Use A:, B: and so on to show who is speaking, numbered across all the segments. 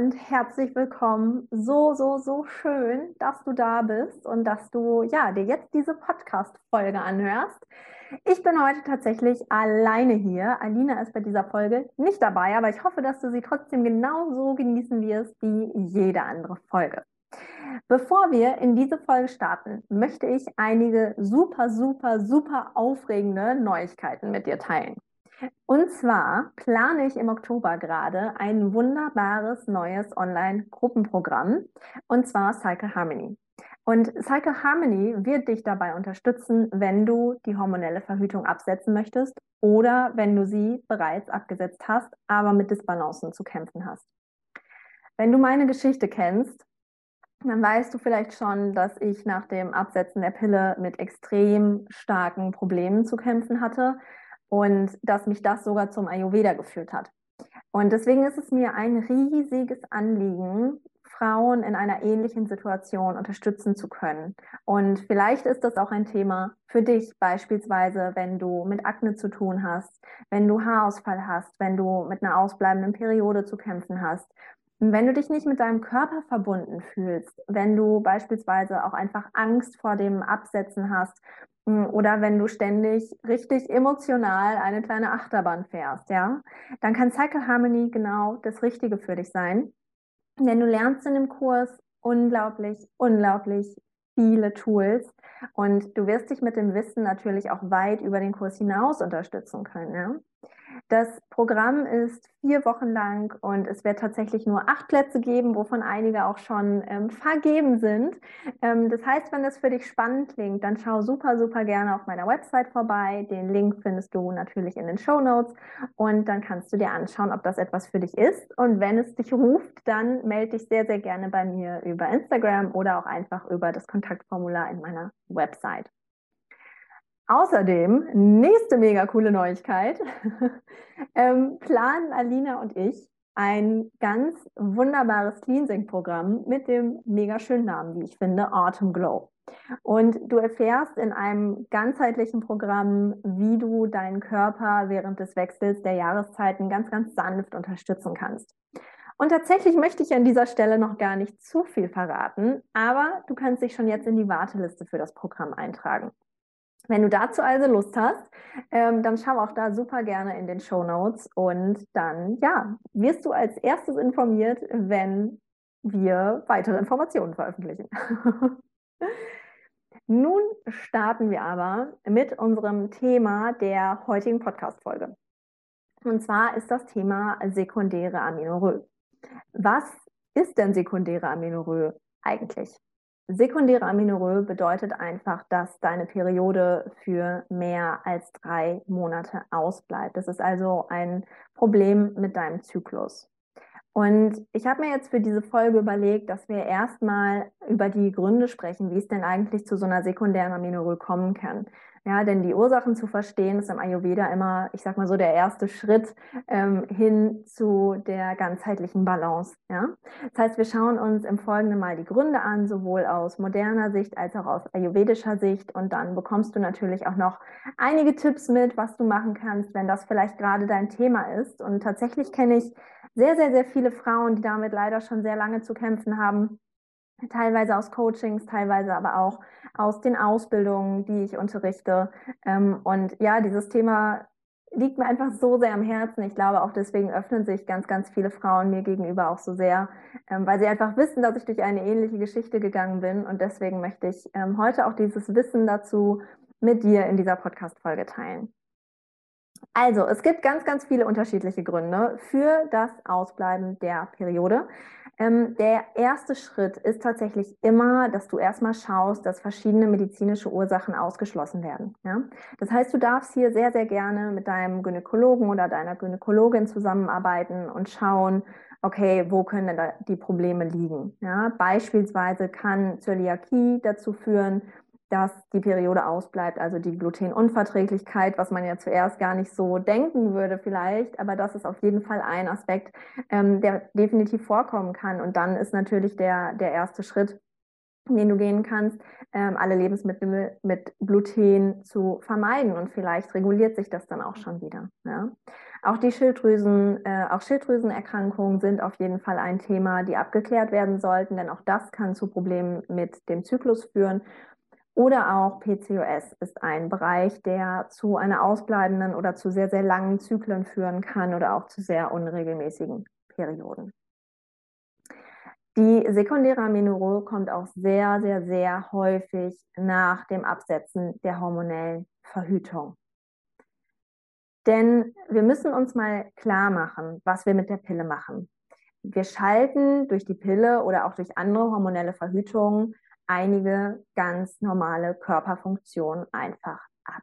A: Und herzlich willkommen. So, so, so schön, dass du da bist und dass du ja, dir jetzt diese Podcast-Folge anhörst. Ich bin heute tatsächlich alleine hier. Alina ist bei dieser Folge nicht dabei, aber ich hoffe, dass du sie trotzdem genauso genießen wirst wie jede andere Folge. Bevor wir in diese Folge starten, möchte ich einige super, super, super aufregende Neuigkeiten mit dir teilen. Und zwar plane ich im Oktober gerade ein wunderbares neues Online-Gruppenprogramm und zwar Cycle Harmony. Und Cycle Harmony wird dich dabei unterstützen, wenn du die hormonelle Verhütung absetzen möchtest oder wenn du sie bereits abgesetzt hast, aber mit Disbalancen zu kämpfen hast. Wenn du meine Geschichte kennst, dann weißt du vielleicht schon, dass ich nach dem Absetzen der Pille mit extrem starken Problemen zu kämpfen hatte und dass mich das sogar zum Ayurveda geführt hat. Und deswegen ist es mir ein riesiges Anliegen, Frauen in einer ähnlichen Situation unterstützen zu können. Und vielleicht ist das auch ein Thema für dich, beispielsweise, wenn du mit Akne zu tun hast, wenn du Haarausfall hast, wenn du mit einer ausbleibenden Periode zu kämpfen hast. Wenn du dich nicht mit deinem Körper verbunden fühlst, wenn du beispielsweise auch einfach Angst vor dem Absetzen hast hm, oder wenn du ständig richtig emotional eine kleine Achterbahn fährst, ja, dann kann Cycle Harmony genau das Richtige für dich sein. Denn du lernst in dem Kurs unglaublich, unglaublich viele Tools und du wirst dich mit dem Wissen natürlich auch weit über den Kurs hinaus unterstützen können. Ja? Das Programm ist vier Wochen lang und es wird tatsächlich nur acht Plätze geben, wovon einige auch schon ähm, vergeben sind. Ähm, das heißt, wenn das für dich spannend klingt, dann schau super, super gerne auf meiner Website vorbei. Den Link findest du natürlich in den Show Notes und dann kannst du dir anschauen, ob das etwas für dich ist. Und wenn es dich ruft, dann melde dich sehr, sehr gerne bei mir über Instagram oder auch einfach über das Kontaktformular in meiner Website. Außerdem, nächste mega coole Neuigkeit, ähm, planen Alina und ich ein ganz wunderbares Cleansing-Programm mit dem mega schönen Namen, wie ich finde, Autumn Glow. Und du erfährst in einem ganzheitlichen Programm, wie du deinen Körper während des Wechsels der Jahreszeiten ganz, ganz sanft unterstützen kannst. Und tatsächlich möchte ich an dieser Stelle noch gar nicht zu viel verraten, aber du kannst dich schon jetzt in die Warteliste für das Programm eintragen. Wenn du dazu also Lust hast, ähm, dann schau auch da super gerne in den Show Notes und dann, ja, wirst du als erstes informiert, wenn wir weitere Informationen veröffentlichen. Nun starten wir aber mit unserem Thema der heutigen Podcast-Folge. Und zwar ist das Thema sekundäre Aminorö. Was ist denn sekundäre Aminorö eigentlich? Sekundäre Aminorö bedeutet einfach, dass deine Periode für mehr als drei Monate ausbleibt. Das ist also ein Problem mit deinem Zyklus. Und ich habe mir jetzt für diese Folge überlegt, dass wir erstmal über die Gründe sprechen, wie es denn eigentlich zu so einer sekundären Aminorö kommen kann. Ja, denn die Ursachen zu verstehen ist im Ayurveda immer, ich sag mal so, der erste Schritt ähm, hin zu der ganzheitlichen Balance. Ja? Das heißt, wir schauen uns im Folgenden mal die Gründe an, sowohl aus moderner Sicht als auch aus ayurvedischer Sicht. Und dann bekommst du natürlich auch noch einige Tipps mit, was du machen kannst, wenn das vielleicht gerade dein Thema ist. Und tatsächlich kenne ich sehr, sehr, sehr viele Frauen, die damit leider schon sehr lange zu kämpfen haben teilweise aus Coachings, teilweise aber auch aus den Ausbildungen, die ich unterrichte. Ähm, und ja, dieses Thema liegt mir einfach so sehr am Herzen. Ich glaube, auch deswegen öffnen sich ganz, ganz viele Frauen mir gegenüber auch so sehr, ähm, weil sie einfach wissen, dass ich durch eine ähnliche Geschichte gegangen bin. Und deswegen möchte ich ähm, heute auch dieses Wissen dazu mit dir in dieser Podcast-Folge teilen. Also, es gibt ganz, ganz viele unterschiedliche Gründe für das Ausbleiben der Periode. Ähm, der erste Schritt ist tatsächlich immer, dass du erstmal schaust, dass verschiedene medizinische Ursachen ausgeschlossen werden. Ja? Das heißt, du darfst hier sehr, sehr gerne mit deinem Gynäkologen oder deiner Gynäkologin zusammenarbeiten und schauen, okay, wo können denn da die Probleme liegen? Ja? Beispielsweise kann Zöliakie dazu führen, dass die Periode ausbleibt, also die Glutenunverträglichkeit, was man ja zuerst gar nicht so denken würde vielleicht, aber das ist auf jeden Fall ein Aspekt, ähm, der definitiv vorkommen kann. Und dann ist natürlich der, der erste Schritt, den du gehen kannst, ähm, alle Lebensmittel mit Gluten zu vermeiden und vielleicht reguliert sich das dann auch schon wieder. Ja. Auch die Schilddrüsen, äh, auch Schilddrüsenerkrankungen sind auf jeden Fall ein Thema, die abgeklärt werden sollten, denn auch das kann zu Problemen mit dem Zyklus führen oder auch PCOS ist ein Bereich, der zu einer ausbleibenden oder zu sehr, sehr langen Zyklen führen kann oder auch zu sehr unregelmäßigen Perioden. Die sekundäre Amenorrhoe kommt auch sehr, sehr, sehr häufig nach dem Absetzen der hormonellen Verhütung. Denn wir müssen uns mal klar machen, was wir mit der Pille machen. Wir schalten durch die Pille oder auch durch andere hormonelle Verhütungen einige ganz normale Körperfunktionen einfach ab.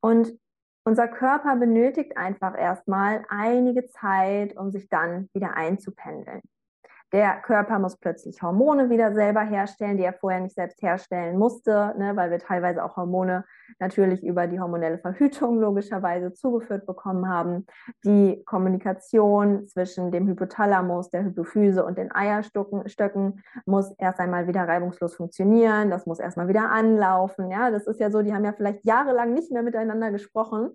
A: Und unser Körper benötigt einfach erstmal einige Zeit, um sich dann wieder einzupendeln. Der Körper muss plötzlich Hormone wieder selber herstellen, die er vorher nicht selbst herstellen musste, ne, weil wir teilweise auch Hormone natürlich über die hormonelle Verhütung logischerweise zugeführt bekommen haben. Die Kommunikation zwischen dem Hypothalamus, der Hypophyse und den Eierstöcken muss erst einmal wieder reibungslos funktionieren. Das muss erstmal wieder anlaufen. Ja, das ist ja so, die haben ja vielleicht jahrelang nicht mehr miteinander gesprochen.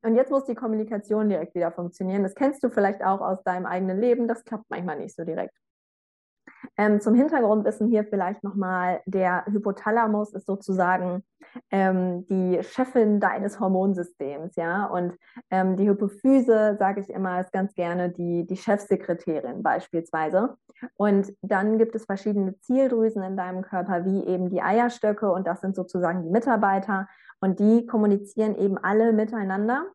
A: Und jetzt muss die Kommunikation direkt wieder funktionieren. Das kennst du vielleicht auch aus deinem eigenen Leben. Das klappt manchmal nicht so direkt. Ähm, zum Hintergrundwissen hier vielleicht nochmal, der Hypothalamus ist sozusagen ähm, die Chefin deines Hormonsystems, ja, und ähm, die Hypophyse, sage ich immer, ist ganz gerne die, die Chefsekretärin beispielsweise. Und dann gibt es verschiedene Zieldrüsen in deinem Körper, wie eben die Eierstöcke, und das sind sozusagen die Mitarbeiter, und die kommunizieren eben alle miteinander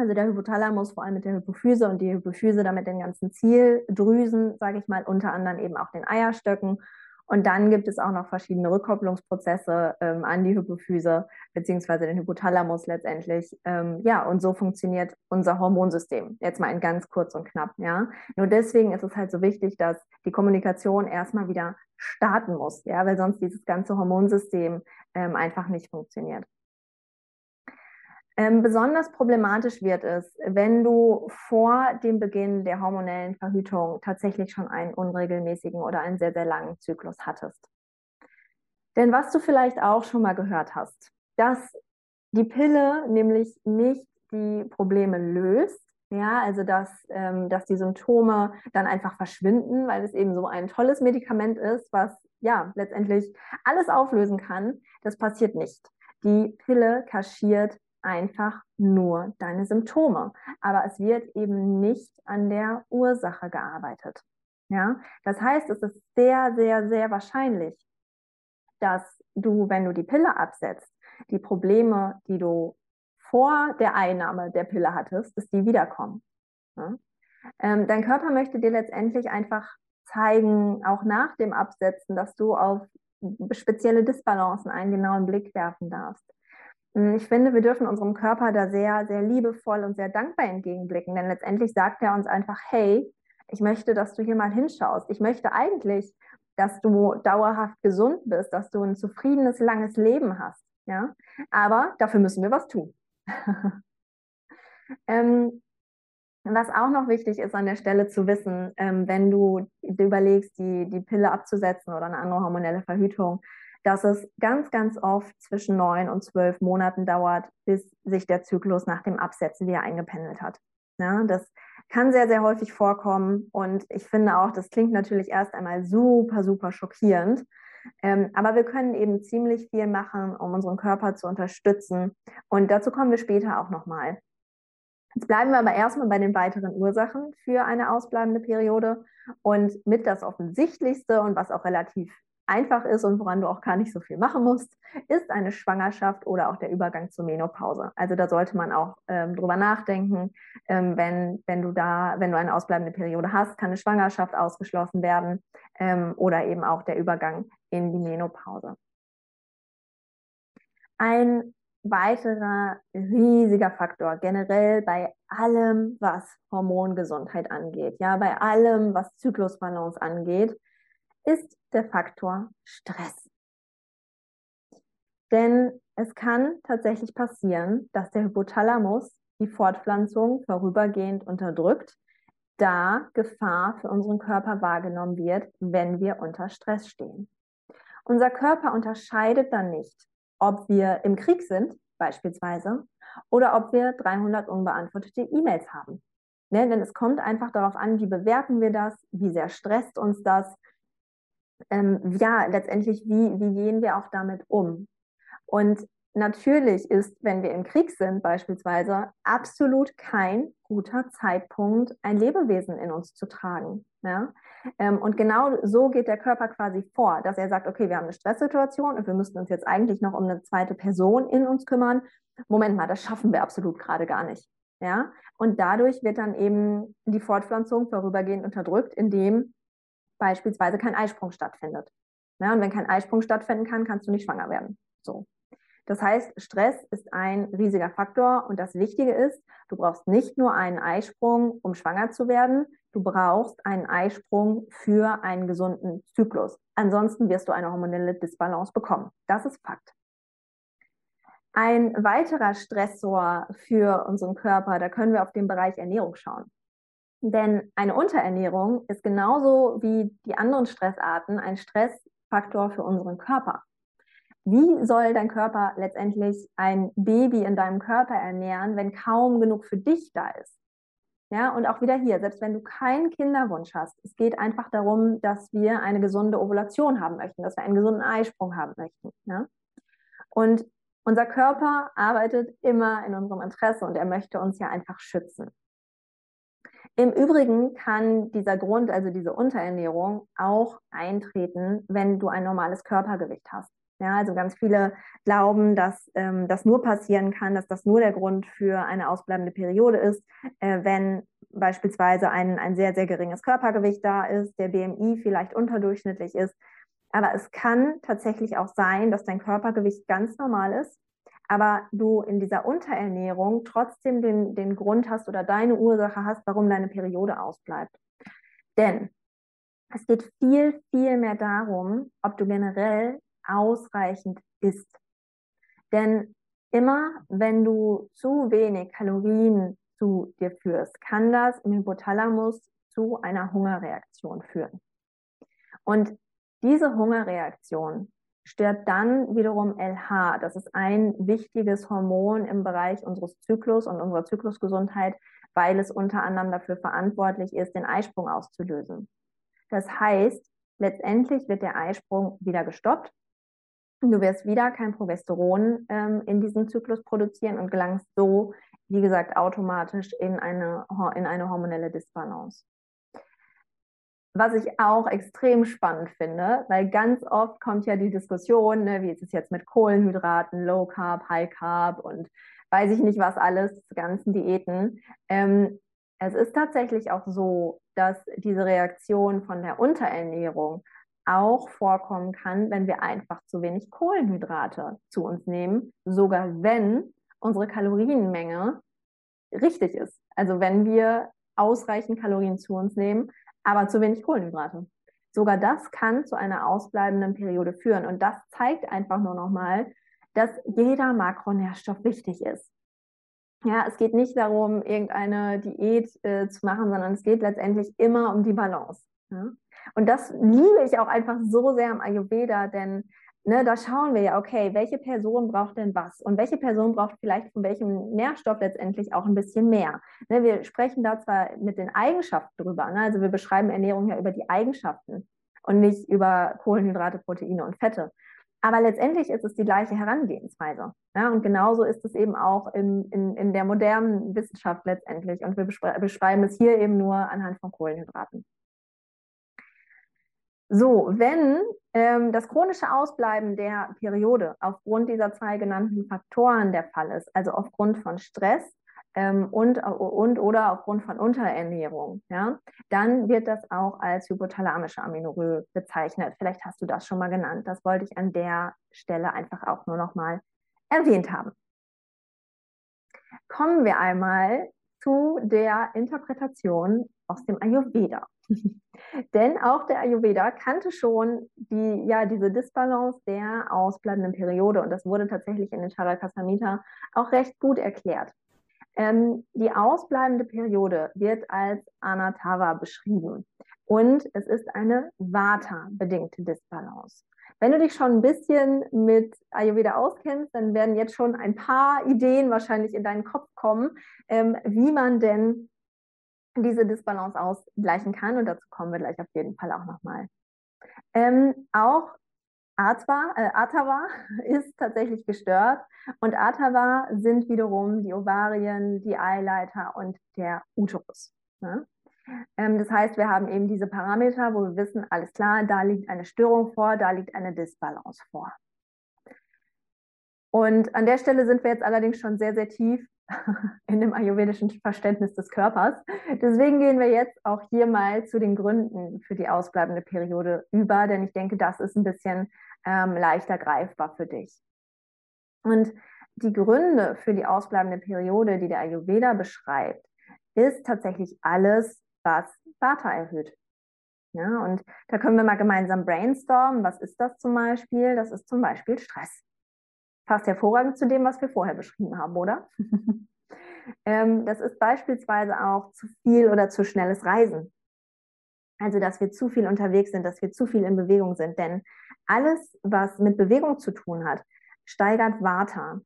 A: also der Hypothalamus vor allem mit der Hypophyse und die Hypophyse dann mit den ganzen Zieldrüsen, sage ich mal, unter anderem eben auch den Eierstöcken. Und dann gibt es auch noch verschiedene Rückkopplungsprozesse ähm, an die Hypophyse beziehungsweise den Hypothalamus letztendlich. Ähm, ja, und so funktioniert unser Hormonsystem. Jetzt mal in ganz kurz und knapp. Ja, nur deswegen ist es halt so wichtig, dass die Kommunikation erstmal wieder starten muss. Ja, weil sonst dieses ganze Hormonsystem ähm, einfach nicht funktioniert. Ähm, besonders problematisch wird es, wenn du vor dem Beginn der hormonellen Verhütung tatsächlich schon einen unregelmäßigen oder einen sehr, sehr langen Zyklus hattest. Denn was du vielleicht auch schon mal gehört hast, dass die Pille nämlich nicht die Probleme löst, ja, also dass, ähm, dass die Symptome dann einfach verschwinden, weil es eben so ein tolles Medikament ist, was ja letztendlich alles auflösen kann. Das passiert nicht. Die Pille kaschiert einfach nur deine Symptome. Aber es wird eben nicht an der Ursache gearbeitet. Ja, das heißt, es ist sehr, sehr, sehr wahrscheinlich, dass du, wenn du die Pille absetzt, die Probleme, die du vor der Einnahme der Pille hattest, dass die wiederkommen. Ja? Ähm, dein Körper möchte dir letztendlich einfach zeigen, auch nach dem Absetzen, dass du auf spezielle Disbalancen einen genauen Blick werfen darfst. Hm, ich finde, wir dürfen unserem Körper da sehr, sehr liebevoll und sehr dankbar entgegenblicken, denn letztendlich sagt er uns einfach, hey, ich möchte, dass du hier mal hinschaust. Ich möchte eigentlich, dass du dauerhaft gesund bist, dass du ein zufriedenes, langes Leben hast. Ja? Aber dafür müssen wir was tun. ähm, was auch noch wichtig ist an der Stelle zu wissen, ähm, wenn du überlegst, die, die Pille abzusetzen oder eine andere hormonelle Verhütung, dass es ganz, ganz oft zwischen neun und zwölf Monaten dauert, bis sich der Zyklus nach dem Absetzen wieder eingependelt hat. Ja, das kann sehr, sehr häufig vorkommen und ich finde auch, das klingt natürlich erst einmal super, super schockierend. Ähm, aber wir können eben ziemlich viel machen, um unseren Körper zu unterstützen. Und dazu kommen wir später auch nochmal. Jetzt bleiben wir aber erstmal bei den weiteren Ursachen für eine ausbleibende Periode. Und mit das Offensichtlichste und was auch relativ einfach ist und woran du auch gar nicht so viel machen musst, ist eine Schwangerschaft oder auch der Übergang zur Menopause. Also da sollte man auch ähm, drüber nachdenken. Ähm, wenn, wenn du da, wenn du eine ausbleibende Periode hast, kann eine Schwangerschaft ausgeschlossen werden ähm, oder eben auch der Übergang in die Menopause. Ein weiterer riesiger Faktor generell bei allem, was Hormongesundheit angeht, ja, bei allem, was Zyklusbalance angeht, ist der Faktor Stress. Denn es kann tatsächlich passieren, dass der Hypothalamus die Fortpflanzung vorübergehend unterdrückt, da Gefahr für unseren Körper wahrgenommen wird, wenn wir unter Stress stehen. Unser Körper unterscheidet dann nicht, ob wir im Krieg sind, beispielsweise, oder ob wir 300 unbeantwortete E-Mails haben. Ne? Denn es kommt einfach darauf an, wie bewerten wir das, wie sehr stresst uns das, ähm, ja, letztendlich, wie, wie gehen wir auch damit um? Und natürlich ist, wenn wir im Krieg sind beispielsweise, absolut kein guter Zeitpunkt, ein Lebewesen in uns zu tragen. Ja? Ähm, und genau so geht der Körper quasi vor, dass er sagt, okay, wir haben eine Stresssituation und wir müssten uns jetzt eigentlich noch um eine zweite Person in uns kümmern. Moment mal, das schaffen wir absolut gerade gar nicht. Ja? Und dadurch wird dann eben die Fortpflanzung vorübergehend unterdrückt, indem beispielsweise kein Eisprung stattfindet. Ja, und wenn kein Eisprung stattfinden kann, kannst du nicht schwanger werden. So. Das heißt, Stress ist ein riesiger Faktor und das Wichtige ist, du brauchst nicht nur einen Eisprung, um schwanger zu werden, du brauchst einen Eisprung für einen gesunden Zyklus. Ansonsten wirst du eine hormonelle Disbalance bekommen. Das ist Fakt. Ein weiterer Stressor für unseren Körper, da können wir auf den Bereich Ernährung schauen. Denn eine Unterernährung ist genauso wie die anderen Stressarten ein Stressfaktor für unseren Körper. Wie soll dein Körper letztendlich ein Baby in deinem Körper ernähren, wenn kaum genug für dich da ist? Ja, und auch wieder hier, selbst wenn du keinen Kinderwunsch hast, es geht einfach darum, dass wir eine gesunde Ovulation haben möchten, dass wir einen gesunden Eisprung haben möchten. Ja? Und unser Körper arbeitet immer in unserem Interesse und er möchte uns ja einfach schützen. Im Übrigen kann dieser Grund, also diese Unterernährung, auch eintreten, wenn du ein normales Körpergewicht hast. Ja, also ganz viele glauben, dass ähm, das nur passieren kann, dass das nur der Grund für eine ausbleibende Periode ist, äh, wenn beispielsweise ein, ein sehr, sehr geringes Körpergewicht da ist, der BMI vielleicht unterdurchschnittlich ist. Aber es kann tatsächlich auch sein, dass dein Körpergewicht ganz normal ist aber du in dieser Unterernährung trotzdem den, den Grund hast oder deine Ursache hast, warum deine Periode ausbleibt. Denn es geht viel, viel mehr darum, ob du generell ausreichend isst. Denn immer wenn du zu wenig Kalorien zu dir führst, kann das im Hypothalamus zu einer Hungerreaktion führen. Und diese Hungerreaktion stört dann wiederum LH. Das ist ein wichtiges Hormon im Bereich unseres Zyklus und unserer Zyklusgesundheit, weil es unter anderem dafür verantwortlich ist, den Eisprung auszulösen. Das heißt, letztendlich wird der Eisprung wieder gestoppt. Du wirst wieder kein Progesteron ähm, in diesem Zyklus produzieren und gelangst so, wie gesagt, automatisch in eine, in eine hormonelle Disbalance. Was ich auch extrem spannend finde, weil ganz oft kommt ja die Diskussion, ne, wie ist es jetzt mit Kohlenhydraten, Low Carb, High Carb und weiß ich nicht was alles, ganzen Diäten. Ähm, es ist tatsächlich auch so, dass diese Reaktion von der Unterernährung auch vorkommen kann, wenn wir einfach zu wenig Kohlenhydrate zu uns nehmen, sogar wenn unsere Kalorienmenge richtig ist. Also wenn wir ausreichend Kalorien zu uns nehmen, aber zu wenig Kohlenhydrate. Sogar das kann zu einer ausbleibenden Periode führen. Und das zeigt einfach nur nochmal, dass jeder Makronährstoff wichtig ist. Ja, es geht nicht darum, irgendeine Diät äh, zu machen, sondern es geht letztendlich immer um die Balance. Ja? Und das liebe ich auch einfach so sehr am Ayurveda, denn ne, da schauen wir ja, okay, welche Person braucht denn was und welche Person braucht vielleicht von welchem Nährstoff letztendlich auch ein bisschen mehr. Ne, wir sprechen da zwar mit den Eigenschaften drüber, ne, also wir beschreiben Ernährung ja über die Eigenschaften und nicht über Kohlenhydrate, Proteine und Fette. Aber letztendlich ist es die gleiche Herangehensweise. Ja, und genauso ist es eben auch in, in, in der modernen Wissenschaft letztendlich. Und wir beschreiben es hier eben nur anhand von Kohlenhydraten. So, wenn ähm, das chronische Ausbleiben der Periode aufgrund dieser zwei genannten Faktoren der Fall ist, also aufgrund von Stress ähm, und, und oder aufgrund von Unterernährung, ja, dann wird das auch als hypothalamische Amenorrhoe bezeichnet. Vielleicht hast du das schon mal genannt. Das wollte ich an der Stelle einfach auch nur noch mal erwähnt haben. Kommen wir einmal zu der Interpretation aus dem Ayurveda. Denn auch der Ayurveda kannte schon die, ja, diese Disbalance der ausbleibenden Periode und das wurde tatsächlich in den Charakasamhita auch recht gut erklärt. Ähm, die ausbleibende Periode wird als Anatava beschrieben und es ist eine Vata-bedingte Disbalance. Wenn du dich schon ein bisschen mit Ayurveda auskennst, dann werden jetzt schon ein paar Ideen wahrscheinlich in deinen Kopf kommen, ähm, wie man denn diese Disbalance ausgleichen kann. Und dazu kommen wir gleich auf jeden Fall auch nochmal. Ähm, auch Atva, äh, Atava ist tatsächlich gestört und Atava sind wiederum die Ovarien, die Eileiter und der Uterus. Ne? Ähm, das heißt, wir haben eben diese Parameter, wo wir wissen, alles klar, da liegt eine Störung vor, da liegt eine Disbalance vor. Und an der Stelle sind wir jetzt allerdings schon sehr, sehr tief in dem ayurvedischen Verständnis des Körpers. Deswegen gehen wir jetzt auch hier mal zu den Gründen für die ausbleibende Periode über, denn ich denke, das ist ein bisschen ähm, leichter greifbar für dich. Und die Gründe für die ausbleibende Periode, die der Ayurveda beschreibt, ist tatsächlich alles, was Vata erhöht. Ja, und da können wir mal gemeinsam brainstormen. Was ist das zum Beispiel? Das ist zum Beispiel Stress. Passt hervorragend zu dem, was wir vorher beschrieben haben, oder? ähm, das ist beispielsweise auch zu viel oder zu schnelles Reisen. Also, dass wir zu viel unterwegs sind, dass wir zu viel in Bewegung sind. Denn alles, was mit Bewegung zu tun hat, steigert Vata.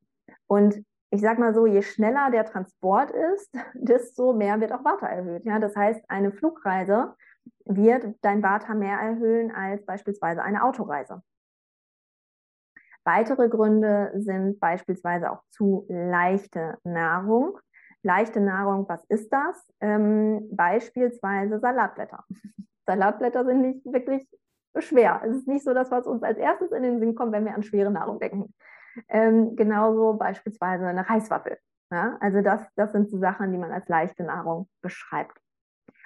A: Und ich sage mal so, je schneller der Transport ist, desto mehr wird auch Vata erhöht. Ja? Das heißt, eine Flugreise wird dein Vata mehr erhöhen als beispielsweise eine Autoreise. Weitere Gründe sind beispielsweise auch zu leichte Nahrung. Leichte Nahrung, was ist das? Ähm, beispielsweise Salatblätter. Salatblätter sind nicht wirklich schwer. Es ist nicht so das, was uns als erstes in den Sinn kommt, wenn wir an schwere Nahrung denken. Ähm, genauso beispielsweise eine Reiswaffel. Ja? Also das, das sind so Sachen, die man als leichte Nahrung beschreibt.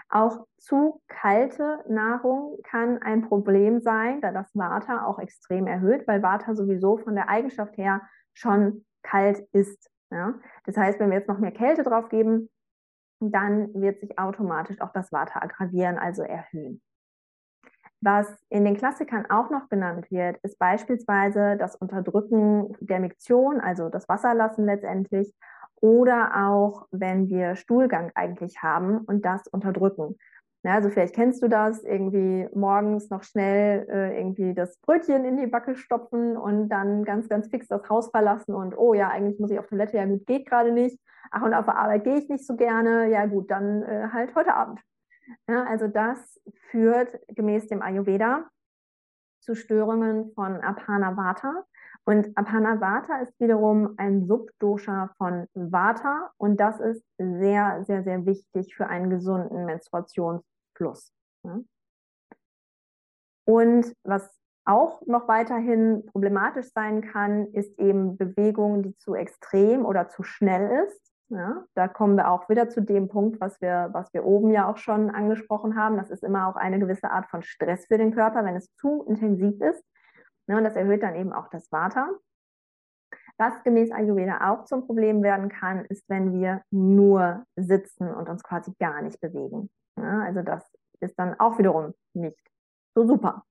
A: Auch zu kalte Nahrung kann ein Problem sein, da das Vata auch extrem erhöht, weil Vata sowieso von der Eigenschaft her schon kalt ist. Ja? Das heißt, wenn wir jetzt noch mehr Kälte drauf geben, dann wird sich automatisch auch das Vata aggravieren, also erhöhen. Was in den Klassikern auch noch genannt wird, ist beispielsweise das Unterdrücken der Miktion, also das Wasserlassen letztendlich, oder auch wenn wir Stuhlgang eigentlich haben und das unterdrücken. Ja, also vielleicht kennst du das, irgendwie morgens noch schnell äh, irgendwie das Brötchen in die Backe stopfen und dann ganz, ganz fix das Haus verlassen und oh ja, eigentlich muss ich auf Toilette, ja gut, geht gerade nicht. Ach, und auf der Arbeit gehe ich nicht so gerne, ja gut, dann äh, halt heute Abend. Ja, also das führt gemäß dem Ayurveda zu Störungen von Apana Vata. Und Apana Vata ist wiederum ein Subdosha von Vata und das ist sehr, sehr, sehr wichtig für einen gesunden Menstruationsfluss. Und was auch noch weiterhin problematisch sein kann, ist eben Bewegung, die zu extrem oder zu schnell ist. Ja, da kommen wir auch wieder zu dem Punkt, was wir, was wir oben ja auch schon angesprochen haben. Das ist immer auch eine gewisse Art von Stress für den Körper, wenn es zu intensiv ist. Ja, und das erhöht dann eben auch das Vata. Was gemäß Ayurveda auch zum Problem werden kann, ist, wenn wir nur sitzen und uns quasi gar nicht bewegen. Ja, also das ist dann auch wiederum nicht so super.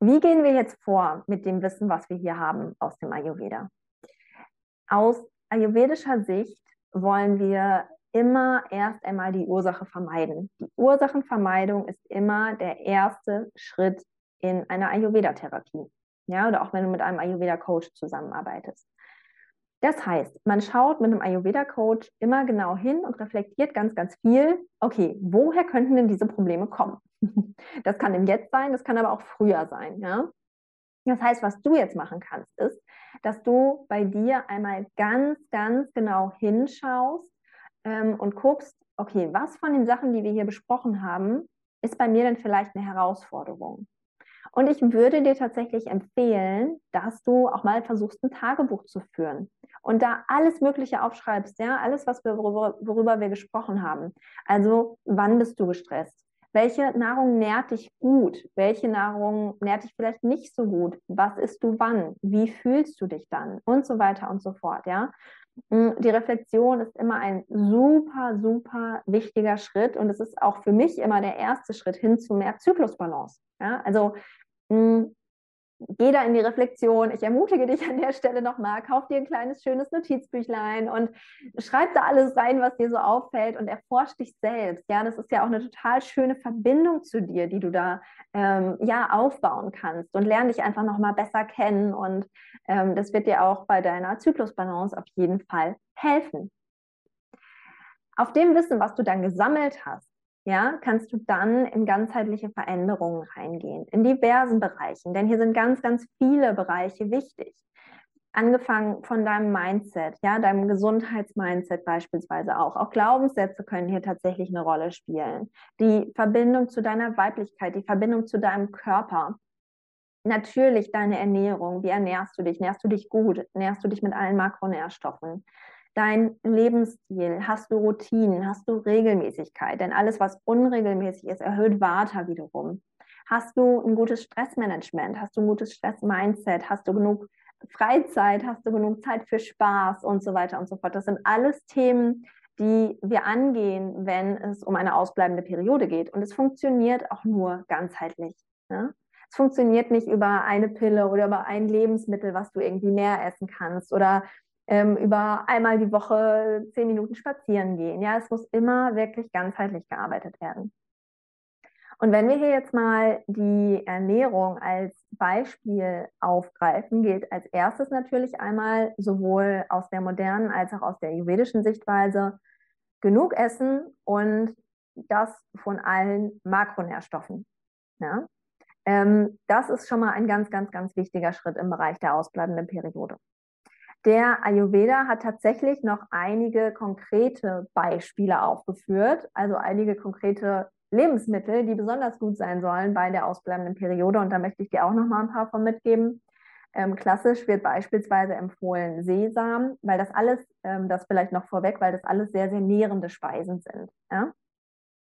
A: Wie gehen wir jetzt vor mit dem Wissen, was wir hier haben aus dem Ayurveda? Aus ayurvedischer Sicht wollen wir immer erst einmal die Ursache vermeiden. Die Ursachenvermeidung ist immer der erste Schritt in einer Ayurveda-Therapie. Ja, oder auch wenn du mit einem Ayurveda-Coach zusammenarbeitest. Das heißt, man schaut mit einem Ayurveda-Coach immer genau hin und reflektiert ganz, ganz viel, okay, woher könnten denn diese Probleme kommen? Das kann im Jetzt sein, das kann aber auch früher sein. Ja? Das heißt, was du jetzt machen kannst, ist, dass du bei dir einmal ganz, ganz genau hinschaust ähm, und guckst, okay, was von den Sachen, die wir hier besprochen haben, ist bei mir dann vielleicht eine Herausforderung. Und ich würde dir tatsächlich empfehlen, dass du auch mal versuchst, ein Tagebuch zu führen und da alles Mögliche aufschreibst, ja, alles, was wir, worüber, worüber wir gesprochen haben. Also, wann bist du gestresst? Welche Nahrung nährt dich gut? Welche Nahrung nährt dich vielleicht nicht so gut? Was isst du wann? Wie fühlst du dich dann? Und so weiter und so fort, ja. Mm, die Reflexion ist immer ein super, super wichtiger Schritt und es ist auch für mich immer der erste Schritt hin zu mehr Zyklusbalance. Ja? Also geh da in die Reflexion. Ich ermutige dich an der Stelle nochmal, kauf dir ein kleines, schönes Notizbüchlein und schreib da alles rein, was dir so auffällt und erforsch dich selbst. Ja, das ist ja auch eine total schöne Verbindung zu dir, die du da ähm, ja aufbauen kannst und lerne dich einfach nochmal besser kennen und ähm, das wird dir auch bei deiner Zyklusbalance auf jeden Fall helfen. Auf dem Wissen, was du dann gesammelt hast, ja, kannst du dann in ganzheitliche Veränderungen reingehen, in diversen Bereichen, denn hier sind ganz, ganz viele Bereiche wichtig. Angefangen von deinem Mindset, ja, deinem Gesundheitsmindset beispielsweise auch. Auch Glaubenssätze können hier tatsächlich eine Rolle spielen. Die Verbindung zu deiner Weiblichkeit, die Verbindung zu deinem Körper. Natürlich deine Ernährung. Wie ernährst du dich? Nährst du dich gut? Nährst du dich mit allen Makronährstoffen? Dein Lebensstil? Hast du Routinen? Hast du Regelmäßigkeit? Denn alles, was unregelmäßig ist, erhöht Vata wiederum. Hast du ein gutes Stressmanagement? Hast du ein gutes Stressmindset? Hast du genug Freizeit? Hast du genug Zeit für Spaß und so weiter und so fort? Das sind alles Themen, die wir angehen, wenn es um eine ausbleibende Periode geht. Und es funktioniert auch nur ganzheitlich. Ne? Es funktioniert nicht über eine Pille oder über ein Lebensmittel, was du irgendwie mehr essen kannst oder ähm, über einmal die Woche zehn Minuten spazieren gehen. Ja, es muss immer wirklich ganzheitlich gearbeitet werden. Und wenn wir hier jetzt mal die Ernährung als Beispiel aufgreifen, gilt als erstes natürlich einmal sowohl aus der modernen als auch aus der ayurvedischen Sichtweise genug essen und das von allen Makronährstoffen. Ja? Ähm, das ist schon mal ein ganz, ganz, ganz wichtiger Schritt im Bereich der ausbleibenden Periode. Der Ayurveda hat tatsächlich noch einige konkrete Beispiele aufgeführt, also einige konkrete Lebensmittel, die besonders gut sein sollen bei der ausbleibenden Periode. Und da möchte ich dir auch noch mal ein paar von mitgeben. Ähm, klassisch wird beispielsweise empfohlen Sesam, weil das alles, ähm, das vielleicht noch vorweg, weil das alles sehr, sehr nährende Speisen sind. Ja?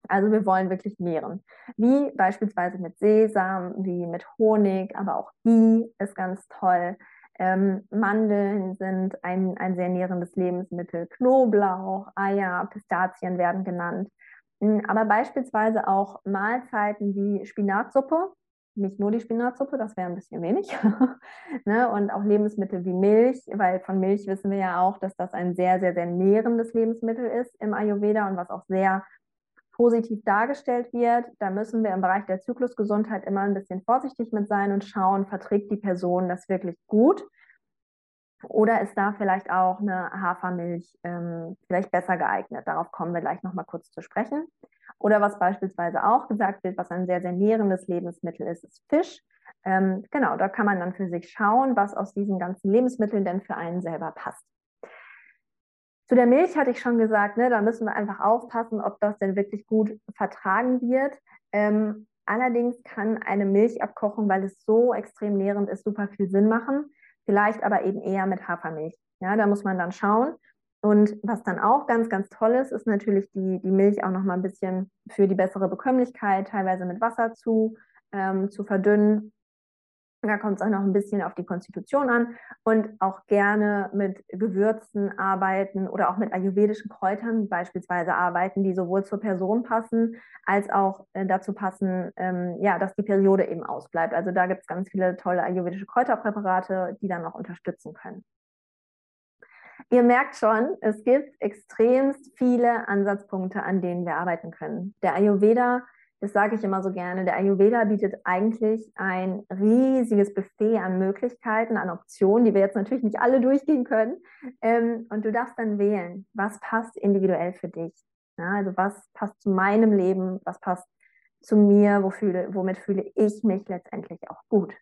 A: Also wir wollen wirklich nähren. Wie beispielsweise mit Sesam, wie mit Honig, aber auch Ghee ist ganz toll. Ähm, Mandeln sind ein, ein sehr nährendes Lebensmittel. Knoblauch, Eier, Pistazien werden genannt. Hm, aber beispielsweise auch Mahlzeiten wie Spinatsuppe, nicht nur die Spinatsuppe, das wäre ein bisschen wenig. ne? Und auch Lebensmittel wie Milch, weil von Milch wissen wir ja auch, dass das ein sehr, sehr, sehr nährendes Lebensmittel ist im Ayurveda und was auch sehr positiv dargestellt wird. Da müssen wir im Bereich der Zyklusgesundheit immer ein bisschen vorsichtig mit sein und schauen, verträgt die Person das wirklich gut? Oder ist da vielleicht auch eine Hafermilch ähm, vielleicht besser geeignet? Darauf kommen wir gleich nochmal kurz zu sprechen. Oder was beispielsweise auch gesagt wird, was ein sehr, sehr nährendes Lebensmittel ist, ist Fisch. Ähm, genau, da kann man dann für sich schauen, was aus diesen ganzen Lebensmitteln denn für einen selber passt. Zu der Milch hatte ich schon gesagt, ne, da müssen wir einfach aufpassen, ob das denn wirklich gut vertragen wird. Ähm, allerdings kann eine Milchabkochung, weil es so extrem nährend ist, super viel Sinn machen. Vielleicht aber eben eher mit Hafermilch. Ja, da muss man dann schauen. Und was dann auch ganz, ganz toll ist, ist natürlich die, die Milch auch noch mal ein bisschen für die bessere Bekömmlichkeit, teilweise mit Wasser zu, ähm, zu verdünnen da kommt es auch noch ein bisschen auf die Konstitution an und auch gerne mit Gewürzen arbeiten oder auch mit ayurvedischen Kräutern beispielsweise arbeiten, die sowohl zur Person passen als auch äh, dazu passen, ähm, ja, dass die Periode eben ausbleibt. Also da gibt es ganz viele tolle ayurvedische Kräuterpräparate, die dann noch unterstützen können. Ihr merkt schon, es gibt extremst viele Ansatzpunkte, an denen wir arbeiten können. Der Ayurveda das sage ich immer so gerne, der Ayurveda bietet eigentlich ein riesiges Buffet an Möglichkeiten, an Optionen, die wir jetzt natürlich nicht alle durchgehen können. Ähm, und du darfst dann wählen, was passt individuell für dich. Also was passt zu meinem Leben, was passt zu mir, wo fühle, womit fühle ich mich letztendlich auch gut.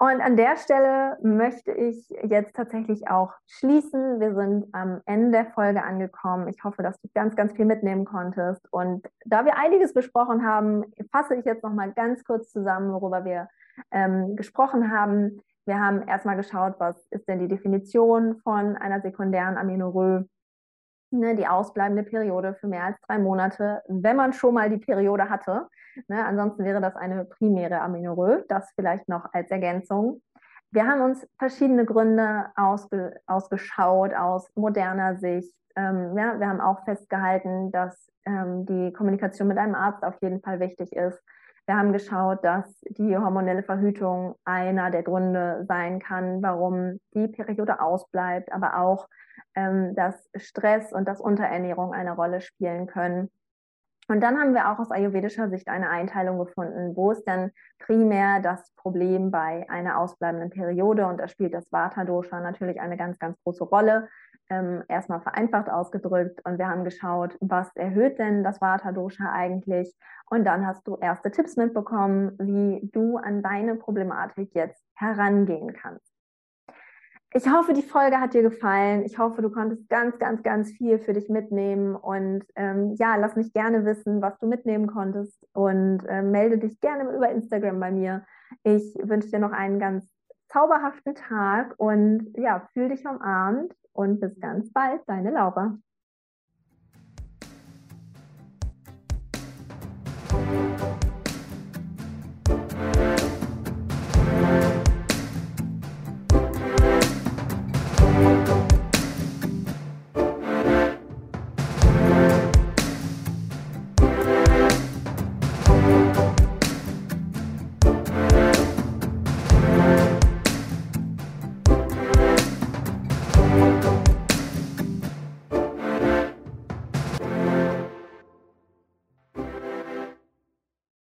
A: Und an der Stelle möchte ich jetzt tatsächlich auch schließen. Wir sind am Ende der Folge angekommen. Ich hoffe, dass du ganz, ganz viel mitnehmen konntest. Und da wir einiges besprochen haben, fasse ich jetzt noch mal ganz kurz zusammen, worüber wir ähm, gesprochen haben. Wir haben erstmal geschaut, was ist denn die Definition von einer sekundären Amenorrhoe ne, die ausbleibende Periode für mehr als drei Monate, wenn man schon mal die Periode hatte. Ne, ansonsten wäre das eine primäre Amenorrhoe, das vielleicht noch als Ergänzung. Wir haben uns verschiedene Gründe ausge, ausgeschaut aus moderner Sicht. Ähm, ja, wir haben auch festgehalten, dass ähm, die Kommunikation mit einem Arzt auf jeden Fall wichtig ist. Wir haben geschaut, dass die hormonelle Verhütung einer der Gründe sein kann, warum die Periode ausbleibt, aber auch ähm, dass Stress und dass Unterernährung eine Rolle spielen können. Und dann haben wir auch aus ayurvedischer Sicht eine Einteilung gefunden, wo ist denn primär das Problem bei einer ausbleibenden Periode und da spielt das Vata-Dosha natürlich eine ganz, ganz große Rolle. Ähm, erstmal vereinfacht ausgedrückt und wir haben geschaut, was erhöht denn das Vata-Dosha eigentlich und dann hast du erste Tipps mitbekommen, wie du an deine Problematik jetzt herangehen kannst. Ich hoffe, die Folge hat dir gefallen. Ich hoffe, du konntest ganz, ganz, ganz viel für dich mitnehmen. Und ähm, ja, lass mich gerne wissen, was du mitnehmen konntest. Und äh, melde dich gerne über Instagram bei mir. Ich wünsche dir noch einen ganz zauberhaften Tag und ja, fühl dich umarmt und bis ganz bald, deine Laura.